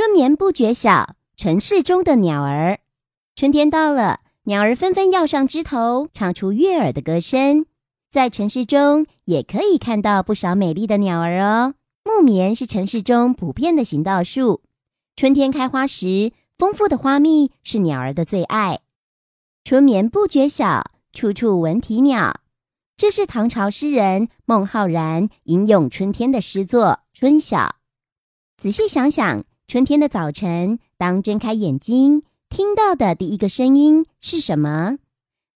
春眠不觉晓，城市中的鸟儿。春天到了，鸟儿纷纷要上枝头，唱出悦耳的歌声。在城市中，也可以看到不少美丽的鸟儿哦。木棉是城市中普遍的行道树。春天开花时，丰富的花蜜是鸟儿的最爱。春眠不觉晓，处处闻啼鸟。这是唐朝诗人孟浩然吟咏春天的诗作《春晓》。仔细想想。春天的早晨，当睁开眼睛，听到的第一个声音是什么？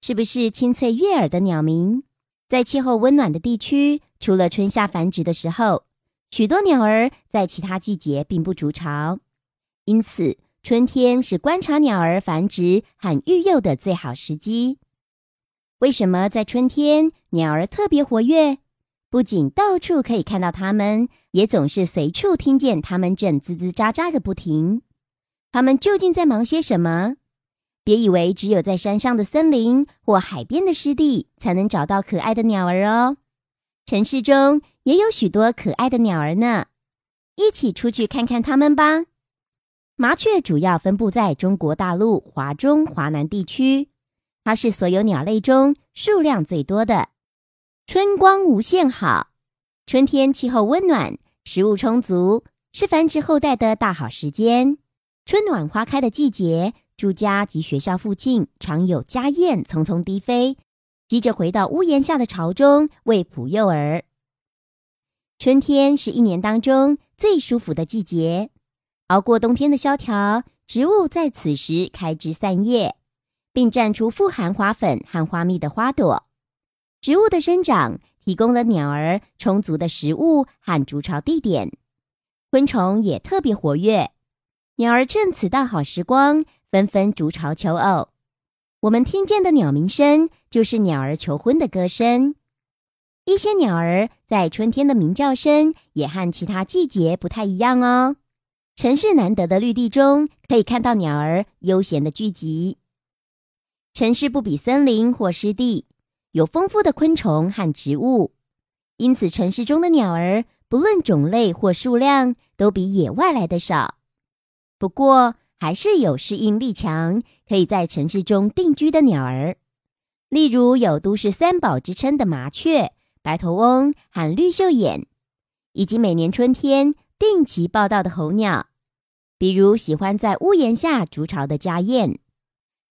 是不是清脆悦耳的鸟鸣？在气候温暖的地区，除了春夏繁殖的时候，许多鸟儿在其他季节并不筑巢，因此春天是观察鸟儿繁殖和育幼的最好时机。为什么在春天鸟儿特别活跃？不仅到处可以看到它们，也总是随处听见它们正吱吱喳喳个不停。它们究竟在忙些什么？别以为只有在山上的森林或海边的湿地才能找到可爱的鸟儿哦，城市中也有许多可爱的鸟儿呢。一起出去看看它们吧。麻雀主要分布在中国大陆华中、华南地区，它是所有鸟类中数量最多的。春光无限好，春天气候温暖，食物充足，是繁殖后代的大好时间。春暖花开的季节，住家及学校附近常有家燕匆匆低飞，急着回到屋檐下的巢中喂哺幼儿。春天是一年当中最舒服的季节，熬过冬天的萧条，植物在此时开枝散叶，并绽出富含花粉和花蜜的花朵。植物的生长提供了鸟儿充足的食物和筑巢地点，昆虫也特别活跃。鸟儿趁此大好时光，纷纷筑巢求偶。我们听见的鸟鸣声，就是鸟儿求婚的歌声。一些鸟儿在春天的鸣叫声，也和其他季节不太一样哦。城市难得的绿地中，可以看到鸟儿悠闲的聚集。城市不比森林或湿地。有丰富的昆虫和植物，因此城市中的鸟儿不论种类或数量都比野外来的少。不过，还是有适应力强、可以在城市中定居的鸟儿，例如有都市三宝之称的麻雀、白头翁和绿袖眼，以及每年春天定期报道的候鸟，比如喜欢在屋檐下筑巢的家燕。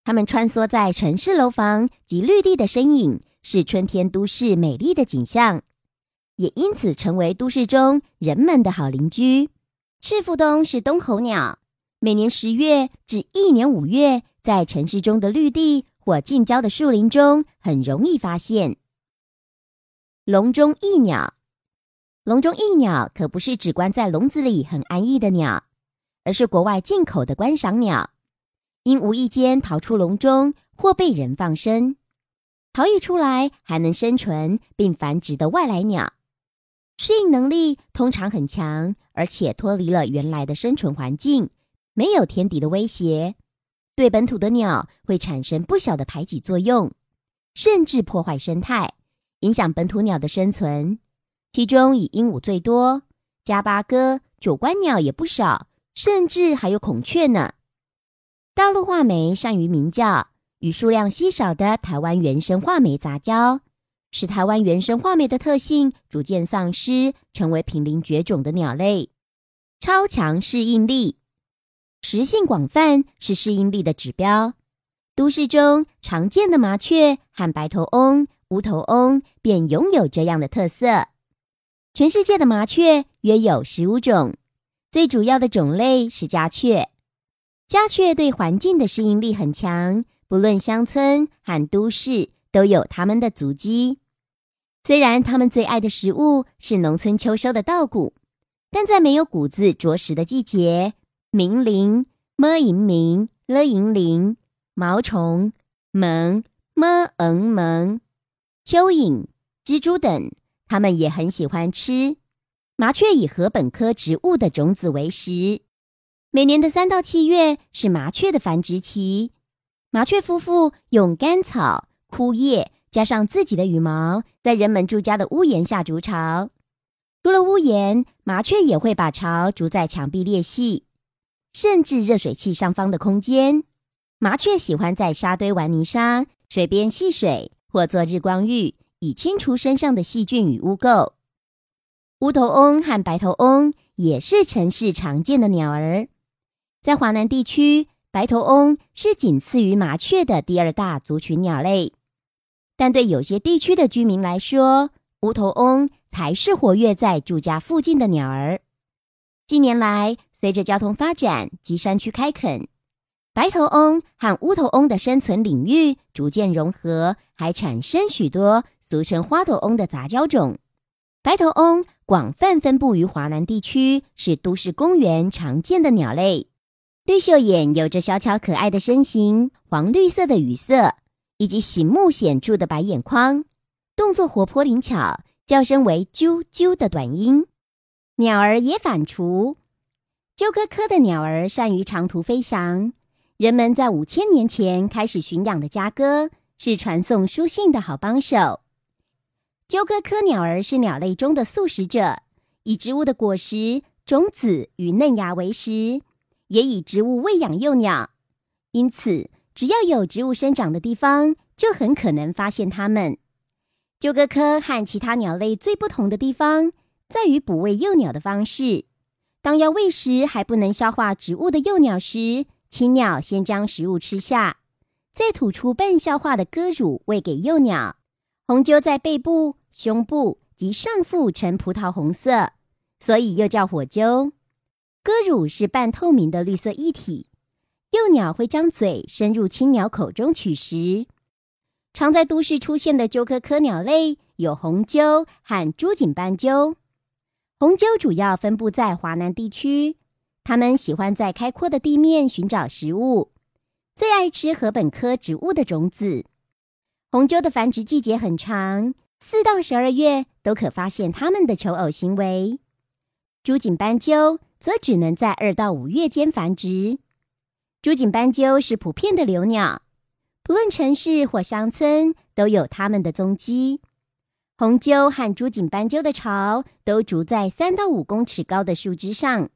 它们穿梭在城市楼房及绿地的身影。是春天都市美丽的景象，也因此成为都市中人们的好邻居。赤腹鸫是冬候鸟，每年十月至一年五月，在城市中的绿地或近郊的树林中很容易发现。笼中异鸟，笼中异鸟可不是只关在笼子里很安逸的鸟，而是国外进口的观赏鸟，因无意间逃出笼中或被人放生。逃逸出来还能生存并繁殖的外来鸟，适应能力通常很强，而且脱离了原来的生存环境，没有天敌的威胁，对本土的鸟会产生不小的排挤作用，甚至破坏生态，影响本土鸟的生存。其中以鹦鹉最多，加巴哥、九官鸟也不少，甚至还有孔雀呢。大陆画眉善于鸣叫。与数量稀少的台湾原生画眉杂交，使台湾原生画眉的特性逐渐丧失，成为濒临绝种的鸟类。超强适应力，食性广泛是适应力的指标。都市中常见的麻雀和白头翁、乌头翁便拥有这样的特色。全世界的麻雀约有十五种，最主要的种类是家雀。家雀对环境的适应力很强。不论乡村和都市，都有它们的足迹。虽然它们最爱的食物是农村秋收的稻谷，但在没有谷子着实的季节，鸣铃、么银鸣、了银铃、毛虫、萌、么嗯萌、蚯蚓、蜘蛛等，它们也很喜欢吃。麻雀以禾本科植物的种子为食。每年的三到七月是麻雀的繁殖期。麻雀夫妇用干草、枯叶加上自己的羽毛，在人们住家的屋檐下筑巢。除了屋檐，麻雀也会把巢筑在墙壁裂隙，甚至热水器上方的空间。麻雀喜欢在沙堆玩泥沙、水边戏水或做日光浴，以清除身上的细菌与污垢。乌头翁和白头翁也是城市常见的鸟儿。在华南地区，白头翁是仅次于麻雀的第二大族群鸟类，但对有些地区的居民来说，乌头翁才是活跃在住家附近的鸟儿。近年来，随着交通发展及山区开垦，白头翁和乌头翁的生存领域逐渐融合，还产生许多俗称花头翁的杂交种。白头翁广泛分布于华南地区，是都市公园常见的鸟类。绿袖眼有着小巧可爱的身形，黄绿色的羽色，以及醒目显著的白眼眶，动作活泼灵巧，叫声为“啾啾”的短音。鸟儿也反刍，鸠鸽科的鸟儿善于长途飞翔。人们在五千年前开始驯养的家鸽，是传送书信的好帮手。鸠鸽科鸟儿是鸟类中的素食者，以植物的果实、种子与嫩芽为食。也以植物喂养幼鸟，因此只要有植物生长的地方，就很可能发现它们。鸠鸽科和其他鸟类最不同的地方，在于哺喂幼鸟的方式。当要喂食还不能消化植物的幼鸟时，青鸟先将食物吃下，再吐出半消化的鸽乳喂给幼鸟。红鸠在背部、胸部及上腹呈葡萄红色，所以又叫火鸠。鸽乳是半透明的绿色液体，幼鸟会将嘴伸入青鸟口中取食。常在都市出现的鸠科科鸟类有红鸠和朱颈斑鸠。红鸠主要分布在华南地区，它们喜欢在开阔的地面寻找食物，最爱吃禾本科植物的种子。红鸠的繁殖季节很长，四到十二月都可发现它们的求偶行为。朱颈斑鸠。则只能在二到五月间繁殖。朱颈斑鸠是普遍的留鸟，不论城市或乡村都有它们的踪迹。红鸠和朱颈斑鸠的巢都筑在三到五公尺高的树枝上，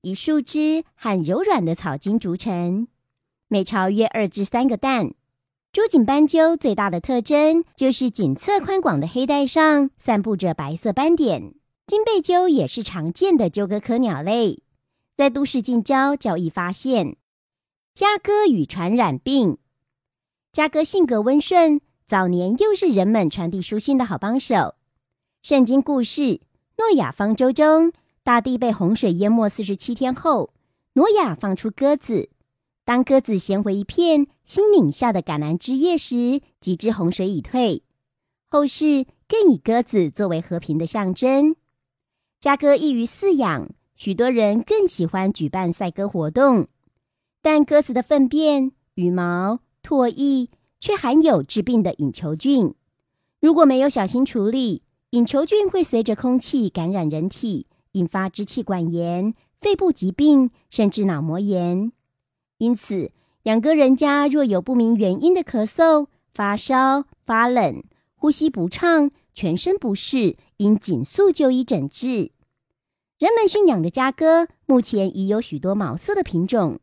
以树枝和柔软的草茎筑成，每巢约二至三个蛋。朱颈斑鸠最大的特征就是颈侧宽广的黑带上散布着白色斑点。金背鸠也是常见的鸠鸽科鸟类，在都市近郊较易发现。家鸽与传染病，家鸽性格温顺，早年又是人们传递书信的好帮手。圣经故事《诺亚方舟》中，大地被洪水淹没四十七天后，诺亚放出鸽子。当鸽子衔回一片新拧下的橄榄枝叶时，即知洪水已退。后世更以鸽子作为和平的象征。家鸽易于饲养，许多人更喜欢举办赛鸽活动。但鸽子的粪便、羽毛、唾液却含有致病的隐球菌，如果没有小心处理，隐球菌会随着空气感染人体，引发支气管炎、肺部疾病，甚至脑膜炎。因此，养鸽人家若有不明原因的咳嗽、发烧、发冷、呼吸不畅，全身不适，应紧速就医诊治。人们驯养的家鸽目前已有许多毛色的品种，